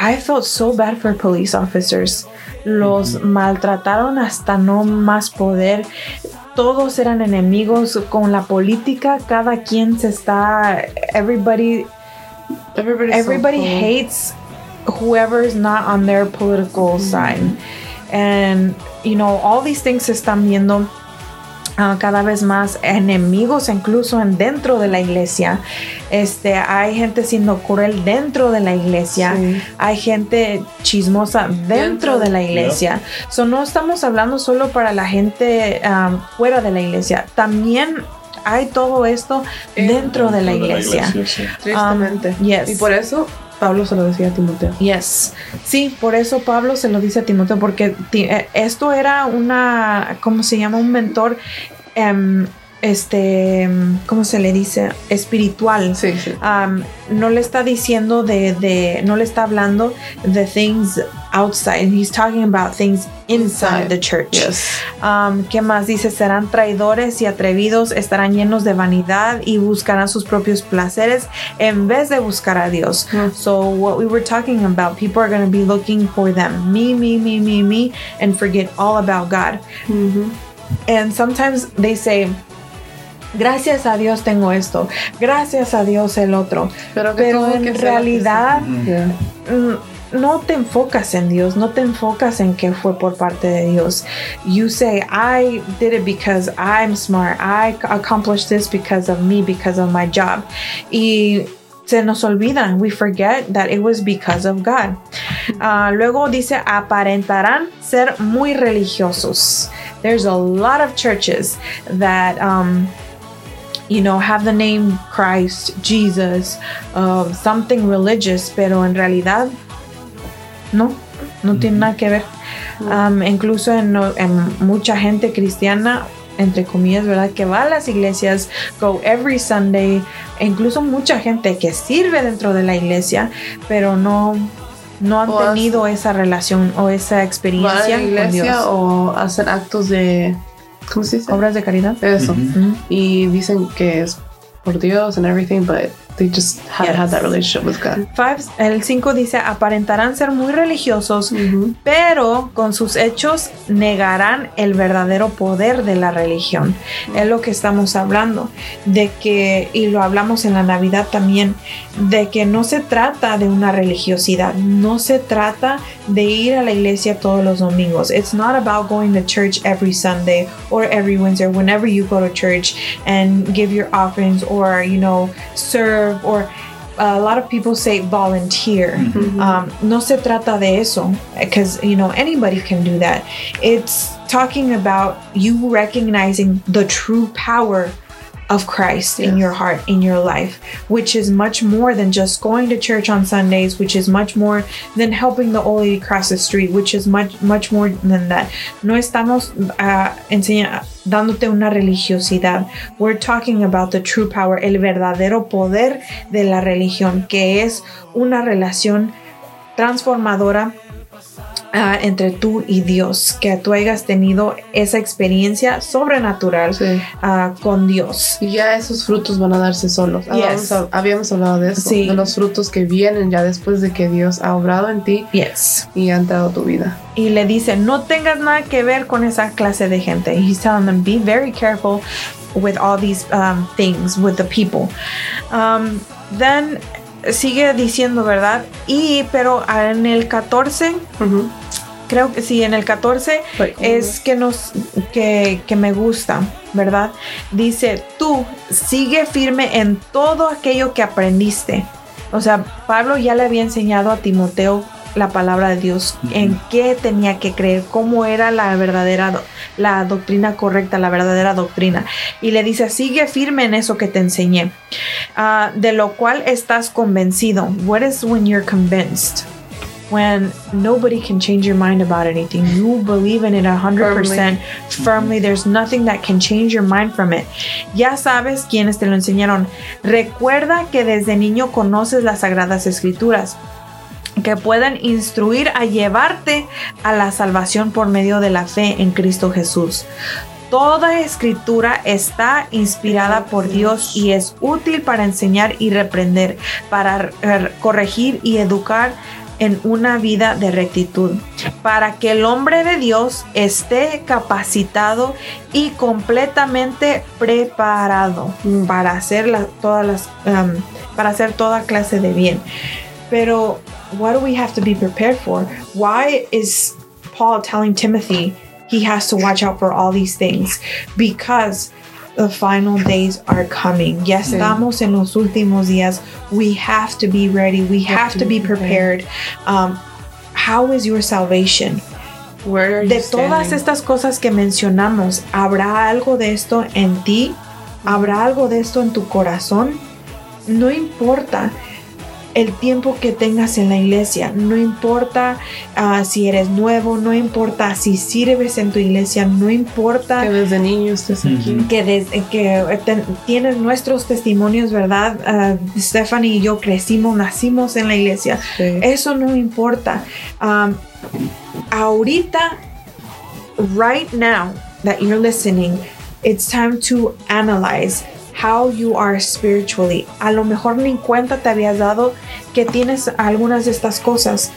I felt so bad for police officers. Los maltrataron hasta no más poder. Todos eran enemigos con la política. Cada quien se está. Everybody, Everybody's so everybody cool. hates whoever's not on their political side. And, you know, all these things se están viendo ah, cada vez más enemigos incluso en dentro de la iglesia. Este, hay gente siendo cruel dentro de la iglesia. Sí. Hay gente chismosa dentro, Dentro. de la iglesia. So, no estamos hablando solo para la gente um, fuera de la iglesia. También hay todo esto dentro de la iglesia. sí. Tristemente. Um, yes. Y por eso Pablo se lo decía a Timoteo. Yes. Sí, por eso Pablo se lo dice a Timoteo, porque ti- eh, esto era una, ¿cómo se llama? Un mentor, em, este, ¿cómo se le dice? Espiritual. Sí, sí. Um, no le está diciendo de, de, no le está hablando de things outside. He's talking about things inside the church. Yes. Um, ¿Qué más dice? Serán traidores y atrevidos, estarán llenos de vanidad y buscarán sus propios placeres en vez de buscar a Dios. Mm. So what we were talking about, people are going to be looking for them, me, me, me, me, me, and forget all about God. Mhm. And sometimes they say, gracias a Dios tengo esto, gracias a Dios el otro. Pero que Pero en que realidad mm, no te enfocas en Dios, no te enfocas en que fue por parte de Dios. You say, I did it because I'm smart. I ac- accomplished this because of me, because of my job. Y se nos olvida, we forget that it was because of God. Ah, luego dice, aparentarán ser muy religiosos. There's a lot of churches that um, you know, have the name Christ, Jesus, uh, something religious, pero en realidad no, no tiene nada que ver. Um, incluso en, en mucha gente cristiana, entre comillas, ¿verdad? Que va a las iglesias, go every Sunday, e incluso mucha gente que sirve dentro de la iglesia, pero no, no han O tenido esa relación o esa ¿Van a experiencia la con iglesia Dios. o hacen actos de. ¿Cómo se dice? Obras de caridad. Eso. Y dicen que es por Dios and everything, but they just haven't Yes. had that relationship with God. Five, el 5 dice, aparentarán ser muy religiosos, Mhm. pero con sus hechos negarán el verdadero poder de la religión. Es lo que estamos hablando, de que, y lo hablamos en la Navidad también, de que no se trata de una religiosidad, no se trata de ir a la iglesia todos los domingos. It's not about going to church every Sunday or every Wednesday, whenever you go to church and give your offerings or, you know, serve or a lot of people say volunteer. Um, no se trata de eso, because you know anybody can do that. It's talking about you recognizing the true power of Christ in your heart, in your life, which is much more than just going to church on Sundays, which is much more than helping the old lady cross the street, which is much, much more than that. No estamos uh, enseña- dándote una religiosidad. We're talking about the true power, el verdadero poder de la religión, que es una relación transformadora ah, entre tú y Dios, que tú hayas tenido esa experiencia sobrenatural Sí. ah, con Dios. Y ya esos frutos van a darse solos. Yes. Habíamos, habíamos hablado de eso, Sí. de los frutos que vienen ya después de que Dios ha obrado en ti Yes. y ha entrado a tu vida. Y le dice, no tengas nada que ver con esa clase de gente. He's telling them, be very careful with all these um, things, with the people. Um, then sigue diciendo, ¿verdad? Y, pero en el 14, Ujú. creo que sí, en el 14 Right. es que nos que, que me gusta, ¿verdad? Dice, tú sigue firme en todo aquello que aprendiste. O sea, Pablo ya le había enseñado a Timoteo la palabra de Dios, en qué tenía que creer, cómo era la verdadera, do- la doctrina correcta, la verdadera doctrina. Y le dice, sigue firme en eso que te enseñé, Ah, de lo cual estás convencido. What is when you're convinced? when nobody can change your mind about anything. You believe in it 100% firmly. There's nothing that can change your mind from it. Ya sabes quiénes te lo enseñaron. Recuerda que desde niño conoces las sagradas escrituras que pueden instruir a llevarte a la salvación por medio de la fe en Cristo Jesús. Toda escritura está inspirada por Dios y es útil para enseñar y reprender, para eh, corregir y educar en una vida de rectitud, para que el hombre de Dios esté capacitado y completamente preparado para hacer la- todas las, um, para hacer toda clase de bien. Pero what do we have to be prepared for? Why is Paul telling Timothy he has to watch out for all these things? Because the final days are coming. Ya estamos en los últimos días. We have to be ready. We have, to, be prepared. Um, how is your salvation? Where are you De todas estas cosas que mencionamos, ¿habrá algo de esto en ti? ¿Habrá algo de esto en tu corazón? No importa el tiempo que tengas en la iglesia, no importa ah, si eres nuevo, no importa si sirves en tu iglesia, no importa que desde niño estés aquí. que que ten- tienes nuestros testimonios, ¿verdad? Ah, Stephanie y yo crecimos, nacimos en la iglesia. Sí. Eso no importa. Um, ahorita, right now that you're listening, it's time to analyze how you are spiritually. A lo mejor ni cuenta te habías dado que tienes algunas de estas cosas.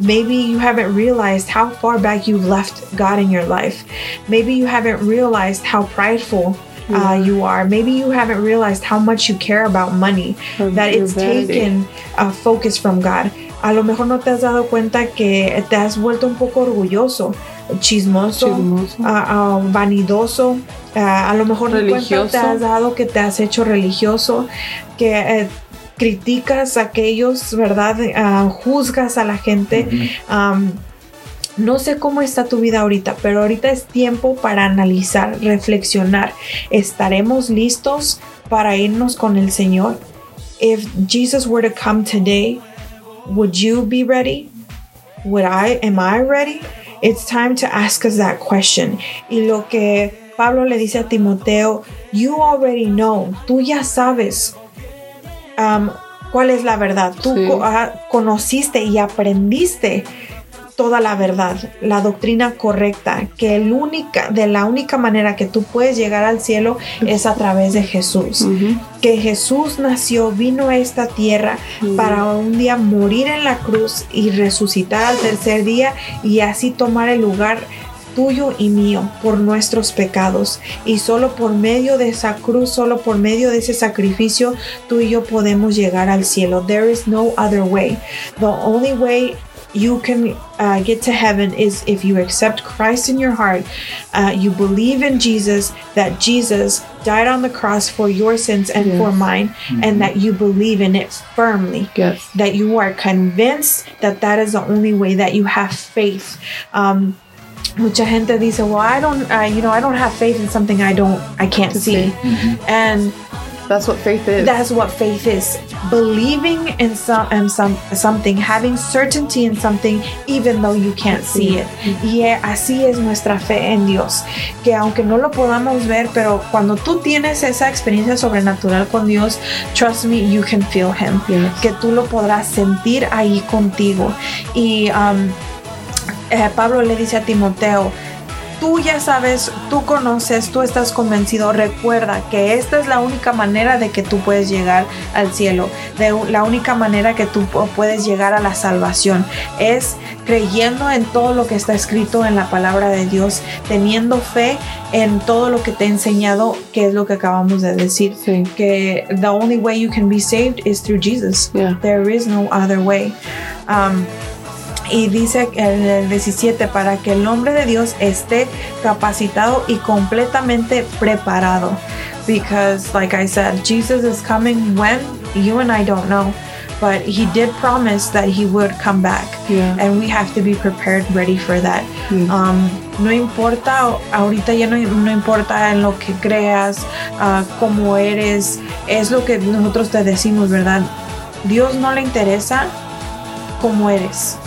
Maybe you haven't realized how far back you've left God in your life. Maybe you haven't realized how prideful uh, you are. Maybe you haven't realized how much you care about money, Or that it's vanity. taken uh, focus from God. A lo mejor no te has dado cuenta que te has vuelto un poco orgulloso, chismoso, Chismoso. vanidoso. A lo mejor cuenta te Religioso. has dado que te has hecho religioso, que eh, criticas a aquellos, ¿verdad? Ah, juzgas a la gente. No sé cómo está tu vida ahorita, pero ahorita es tiempo para analizar, reflexionar. ¿Estaremos listos para irnos con el Señor? If Jesus were to come today, would you be ready? Would I, am I ready? It's time to ask us that question. Y lo que Pablo le dice a Timoteo, you already know, tú ya sabes um, cuál es la verdad. Tú Sí. co- ah, conociste y aprendiste toda la verdad, la doctrina correcta, que el única, de la única manera que tú puedes llegar al cielo es a través de Jesús. Que Jesús nació, vino a esta tierra para un día morir en la cruz y resucitar al tercer día y así tomar el lugar tuyo y mío por nuestros pecados. Y solo por medio de esa cruz, solo por medio de ese sacrificio, tú y yo podemos llegar al cielo. There is no other way. The only way you can uh, get to heaven is if you accept Christ in your heart, uh, you believe in Jesus, that Jesus died on the cross for your sins and Yes. for mine, and that you believe in it firmly. Yes. That you are convinced that that is the only way, that you have faith. Um, mucha gente dice, well, I don't, uh, you know, I don't have faith in something I don't, I can't see. see. And That's what faith is. that's what faith is. Believing in some, in some something having certainty in something even though you can't see it. Y eh, así es nuestra fe en Dios. Que aunque no lo podamos ver pero cuando tú tienes esa experiencia sobrenatural con Dios trust me you can feel him. Yes. que tú lo podrás sentir ahí contigo. Y um, eh, Pablo le dice a Timoteo tú ya sabes, tú conoces, tú estás convencido, recuerda que esta es la única manera de que tú puedes llegar al cielo, de la única manera que tú pu- puedes llegar a la salvación es creyendo en todo lo que está escrito en la palabra de Dios, teniendo fe en todo lo que te he enseñado, que es lo que acabamos de decir, Sí. que the only way you can be saved is through Jesus. Yeah. There is no other way. Um, y dice en el 17, para que el hombre de Dios esté capacitado y completamente preparado. Because, like I said, Jesus is coming when you and I don't know. But he did promise that he would come back. Yeah. And we have to be prepared, ready for that. Um, no importa, ahorita ya no, no importa en lo que creas, ah, cómo eres, es lo que nosotros te decimos, ¿verdad? Dios no le interesa cómo eres.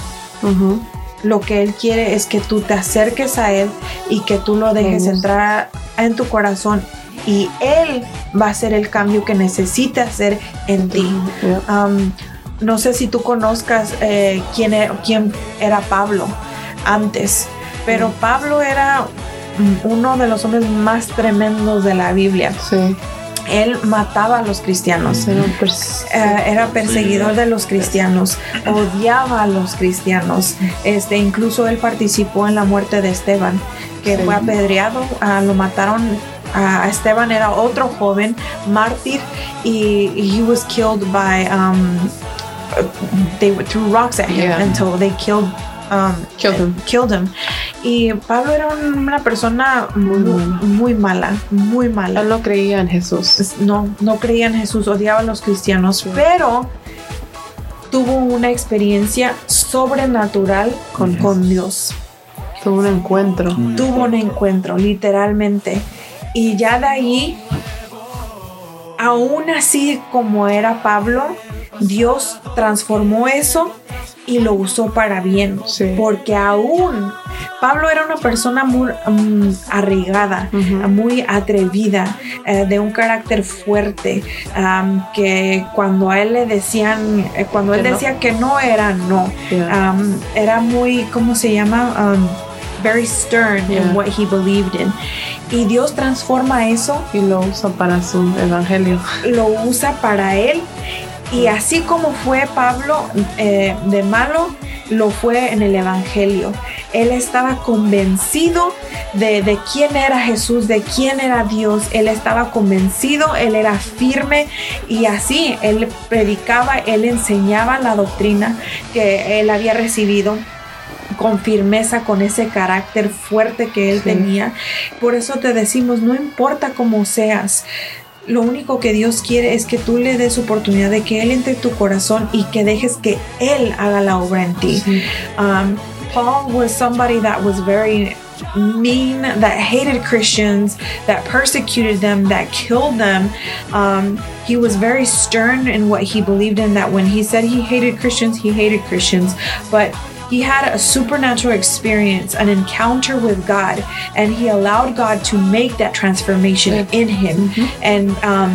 Lo que Él quiere es que tú te acerques a Él y que tú lo dejes Vamos. entrar en tu corazón y Él va a hacer el cambio que necesita hacer en ti. Um, no sé si tú conozcas eh, quién, e- quién era Pablo antes, pero Pablo era mm, uno de los hombres más tremendos de la Biblia. Sí. Él mataba a los cristianos. Era pers- Eh, era perseguidor de los cristianos, odiaba a los cristianos. Este, incluso él participó en la muerte de Esteban, que Sí. fue apedreado, ah, lo mataron. A Esteban era otro joven mártir y he was killed by um, they threw rocks at him Yeah. until they killed um, Killed him. killed him. Y Pablo era un- una persona muy, mala. muy mala, muy mala Él no creía en Jesús. no, no creía en Jesús, odiaba a los cristianos, pero tuvo una experiencia sobrenatural con, con Dios. Tuvo un encuentro. Tuvo un encuentro, literalmente. Y ya de ahí, aún así como era Pablo, Dios transformó eso y lo usó para bien. Sí. Porque aún Pablo era una persona muy arriesgada, Ujú. muy atrevida, eh, de un carácter fuerte, que cuando a él le decían, eh, cuando él no. decía que no era no, Yeah. um, era muy, ¿cómo se llama? Very stern Yeah. in what he believed in. Y Dios transforma eso, Y lo usa para su evangelio. lo usa para él. Y así como fue Pablo eh, de malo, lo fue en el Evangelio. Él estaba convencido de, de quién era Jesús, de quién era Dios. Él estaba convencido, él era firme y así él predicaba, él enseñaba la doctrina que él había recibido con firmeza, con ese carácter fuerte que él Sí. tenía. Por eso te decimos, no importa cómo seas, lo único que Dios quiere es que tú le des oportunidad de que Él entre en tu corazón y que dejes que Él haga la obra en ti. Sí. Um, Paul was somebody that was very mean, that hated Christians, that persecuted them, that killed them. Um, he was very stern in what he believed in, that when he said he hated Christians, he hated Christians. But he had a supernatural experience, an encounter with God, and he allowed God to make that transformation in him. And um,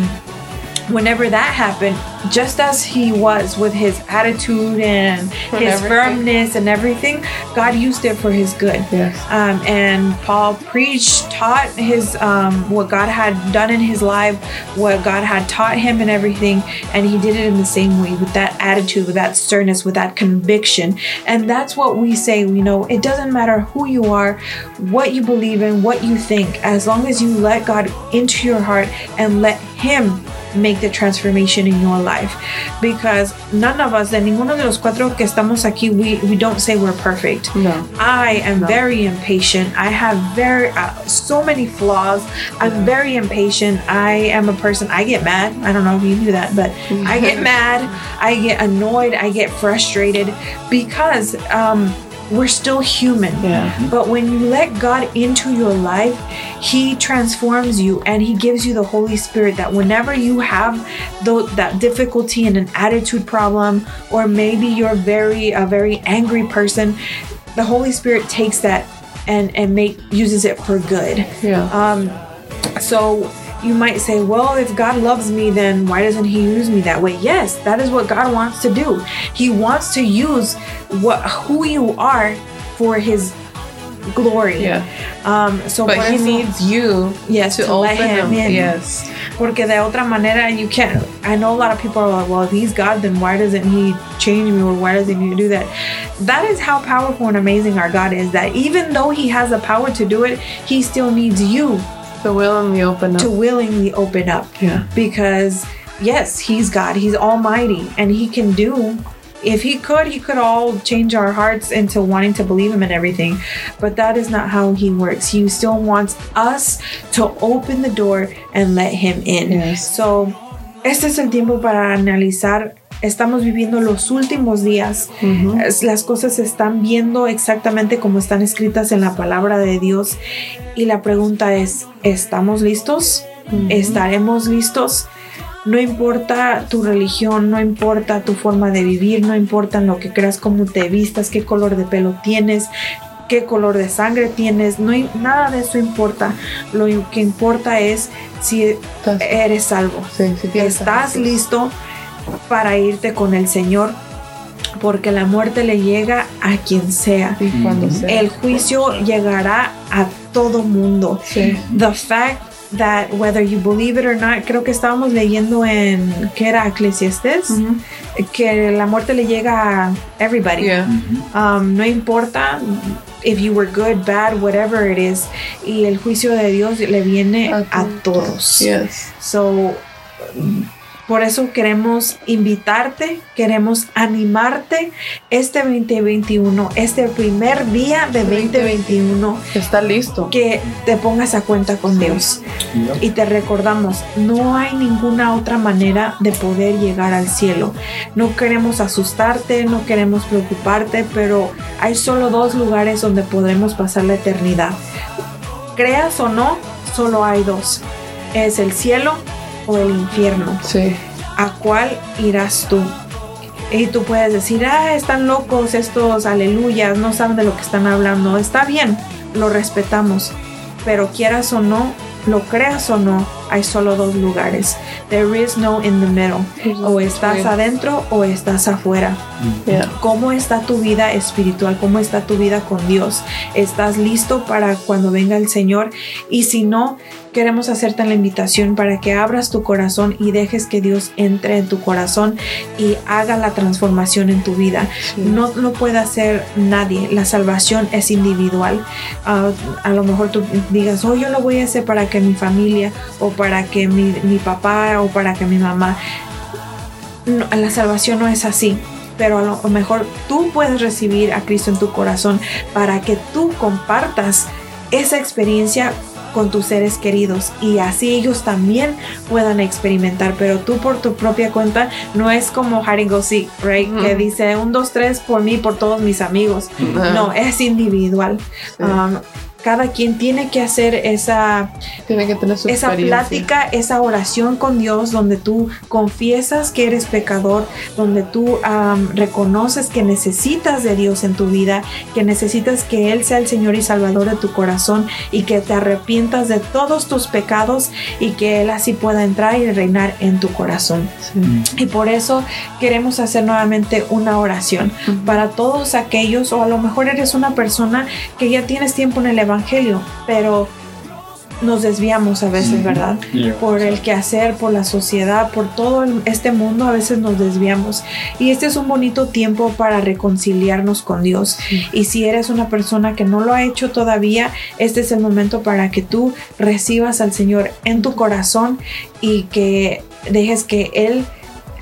whenever that happened, just as he was with his attitude and his everything. firmness and everything, God used it for his good. Yes. Um, and Paul preached, taught his um, what God had done in his life, what God had taught him, and everything. And he did it in the same way with that attitude, with that sternness, with that conviction. And that's what we say. You know, it doesn't matter who you are, what you believe in, what you think, as long as you let God into your heart and let Him make the transformation in your life because none of us de ninguno de los cuatro que estamos aquí we, we don't say we're perfect No. I am very impatient. I have very uh, so many flaws. I'm very impatient. I am a person. I get mad. I don't know if you do that, but I get <laughs> mad. I get annoyed. I get frustrated because um, we're still human. Yeah. But when you let God into your life, He transforms you and He gives you the Holy Spirit that whenever you have tho- that difficulty and an attitude problem, or maybe you're very a very angry person, the Holy Spirit takes that and and make uses it for good. Yeah. Um, so you might say, well, if God loves me, then why doesn't He use me that way? Yes, that is what God wants to do. He wants to use what who you are for His glory. Yeah. Um, so But he eso- needs you yes to, to, let open Him him. in. Yes. Porque de otra manera you can't. I know a lot of people are like, well, if He's God, then why doesn't He change me or why doesn't He do that? That is how powerful and amazing our God is. That even though He has the power to do it, He still needs you To willingly open up. to willingly open up yeah. because yes he's god he's almighty and he can do if he could he could all change our hearts into wanting to believe him and everything but that is not how he works he still wants us to open the door and let him in Yes. so este es el tiempo para analizar estamos viviendo los últimos días Es- las cosas se están viendo exactamente como están escritas en la palabra de Dios y la pregunta es ¿estamos listos? ¿estaremos listos? No importa tu religión, no importa tu forma de vivir, no importa en lo que creas, cómo te vistas, qué color de pelo tienes, qué color de sangre tienes, no, nada de eso importa. Lo que importa es si eres salvo. Sí, tienes ¿Estás listo para irte con el Señor? Porque la muerte le llega a quien sea. Y cuando sea. El juicio llegará a todo mundo. Sí. The fact that whether you believe it or not, creo que estábamos leyendo en que era Eclesiastes, que la muerte le llega a everybody. Yeah. Um, no importa if you were good, bad, whatever it is, y el juicio de Dios le viene A a todos. Yes. So, por eso queremos invitarte, queremos animarte este 2021, este primer día de 2021, Está listo. que te pongas a cuenta con Dios. Y te recordamos, no hay ninguna otra manera de poder llegar al cielo. No queremos asustarte, no queremos preocuparte, pero hay solo dos lugares donde podremos pasar la eternidad. Creas o no, solo hay dos. Es el cielo o el infierno. Sí. ¿A cuál irás tú? Y tú puedes decir, ah, están locos estos aleluyas, no saben de lo que están hablando. Está bien, lo respetamos. Pero quieras o no, lo creas o no, hay solo dos lugares. There is no in the middle. O estás adentro o estás afuera. Yeah. ¿Cómo está tu vida espiritual? ¿Cómo está tu vida con Dios? ¿Estás listo para cuando venga el Señor? Y si no, queremos hacerte la invitación para que abras tu corazón y dejes que Dios entre en tu corazón y haga la transformación en tu vida. No lo puede hacer nadie. La salvación es individual. Ah, a lo mejor tú digas, oh, yo lo voy a hacer para que mi familia o para que mi, mi papá o para que mi mamá. No, la salvación no es así. Pero a lo mejor tú puedes recibir a Cristo en tu corazón para que tú compartas esa experiencia con tus seres queridos y así ellos también puedan experimentar, pero tú por tu propia cuenta no es como hide and go seek, right? Que dice un, dos, tres por mí, por todos mis amigos. No, es individual. Sí. Um, cada quien tiene que hacer esa, Tiene que tener su esa plática, esa oración con Dios donde tú confiesas que eres pecador, donde tú reconoces que necesitas de Dios en tu vida, que necesitas que Él sea el Señor y Salvador de tu corazón y que te arrepientas de todos tus pecados y que Él así pueda entrar y reinar en tu corazón. Sí. Y por eso queremos hacer nuevamente una oración para todos aquellos, o a lo mejor eres una persona que ya tienes tiempo en el Evangelio, pero nos desviamos a veces. ¿verdad? Por el quehacer, por la sociedad, por todo este mundo, a veces nos desviamos. Y este es un bonito tiempo para reconciliarnos con Dios. Y si eres una persona que no lo ha hecho todavía, este es el momento para que tú recibas al Señor en tu corazón y que dejes que Él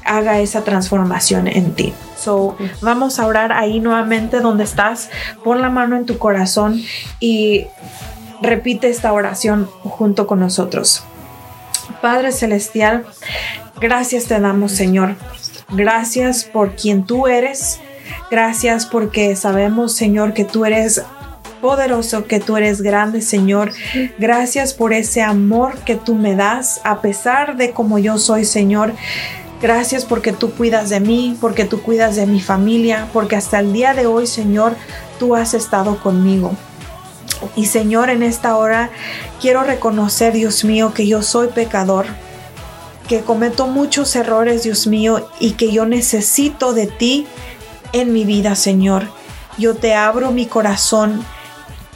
haga esa transformación en ti. So, vamos a orar ahí nuevamente donde estás. Pon la mano en tu corazón y repite esta oración junto con nosotros. Padre Celestial, gracias te damos, Señor. Gracias por quien tú eres. Gracias porque sabemos, Señor, que tú eres poderoso, que tú eres grande, Señor. Gracias por ese amor que tú me das, a pesar de como yo soy, Señor. Gracias porque tú cuidas de mí, porque tú cuidas de mi familia, porque hasta el día de hoy, Señor, tú has estado conmigo. Y Señor, en esta hora quiero reconocer, Dios mío, que yo soy pecador, que cometo muchos errores, Dios mío, y que yo necesito de ti en mi vida, Señor. Yo te abro mi corazón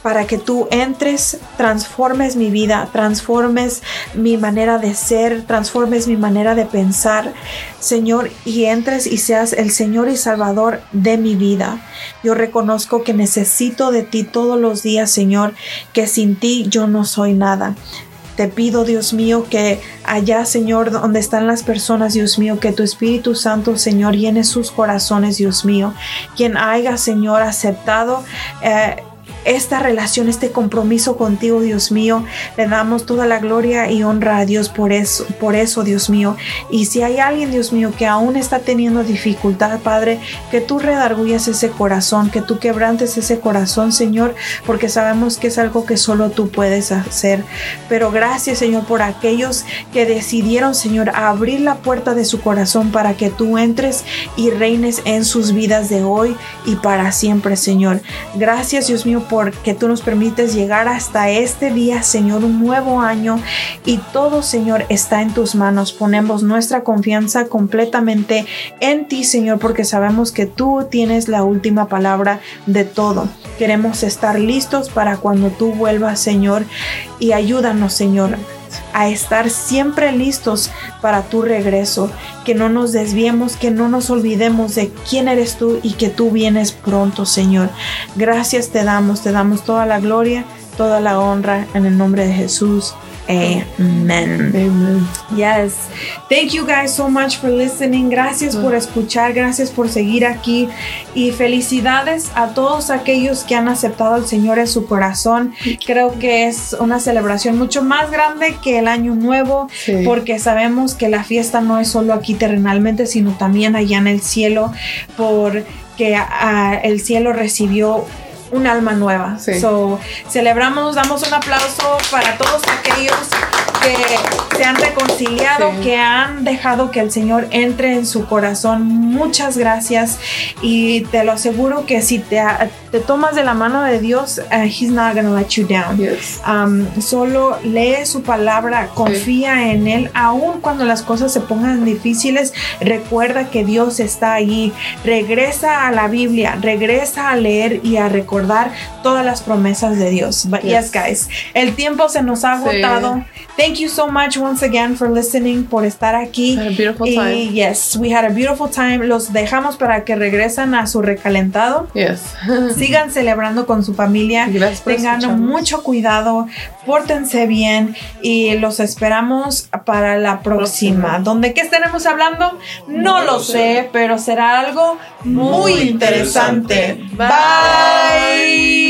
para que tú entres, transformes mi vida, transformes mi manera de ser, transformes mi manera de pensar, Señor, y entres y seas el Señor y Salvador de mi vida. Yo reconozco que necesito de ti todos los días, Señor, que sin ti yo no soy nada. Te pido, Dios mío, que allá, Señor, donde están las personas, Dios mío, que tu Espíritu Santo, Señor, llene sus corazones, Dios mío. Quien haya, Señor, aceptado eh, esta relación, este compromiso contigo, Dios mío, le damos toda la gloria y honra a Dios por eso, por eso, Dios mío. Y si hay alguien, Dios mío, que aún está teniendo dificultad, Padre, que tú redargullas ese corazón, que tú quebrantes ese corazón, Señor, porque sabemos que es algo que solo tú puedes hacer. Pero gracias, Señor, por aquellos que decidieron, Señor, abrir la puerta de su corazón para que tú entres y reines en sus vidas de hoy y para siempre, Señor. Gracias, Dios mío, porque tú nos permites llegar hasta este día, Señor, un nuevo año y todo, Señor, está en tus manos. Ponemos nuestra confianza completamente en ti, Señor, porque sabemos que tú tienes la última palabra de todo. Queremos estar listos para cuando tú vuelvas, Señor, y ayúdanos, Señor, a estar siempre listos para tu regreso, que no nos desviemos, que no nos olvidemos de quién eres tú y que tú vienes pronto, Señor. Gracias te damos, te damos toda la gloria, toda la honra en el nombre de Jesús. Amen. Amen. Yes. Thank you guys so much for listening. Gracias por escuchar, gracias por seguir aquí y felicidades a todos aquellos que han aceptado al Señor en su corazón. Creo que es una celebración mucho más grande que el año nuevo Sí. porque sabemos que la fiesta no es solo aquí terrenalmente, sino también allá en el cielo porque ah, el cielo recibió un alma nueva. Sí. So, celebramos, damos un aplauso para todos aquellos que se han reconciliado, Sí. que han dejado que el Señor entre en su corazón. Muchas gracias y te lo aseguro que si te, te tomas de la mano de Dios, uh, He's not gonna let you down. Yes. Um, solo lee su palabra, confía en Él, aun cuando las cosas se pongan difíciles, recuerda que Dios está allí. Regresa a la Biblia, regresa a leer y a recordar todas las promesas de Dios. But yes, Yes. guys, el tiempo se nos ha Sí. Thank you so much once again for listening, por estar aquí. Had a beautiful Y time. yes, we had a beautiful time. Los dejamos para que regresen a su recalentado. Yes. <laughs> Sigan celebrando con su familia. Gracias por Tengan escucharnos. mucho cuidado, pórtense bien y los esperamos para la próxima. Próxima. ¿Dónde qué estaremos hablando? No, lo sé, pero será algo muy, Muy interesante. interesante. Bye.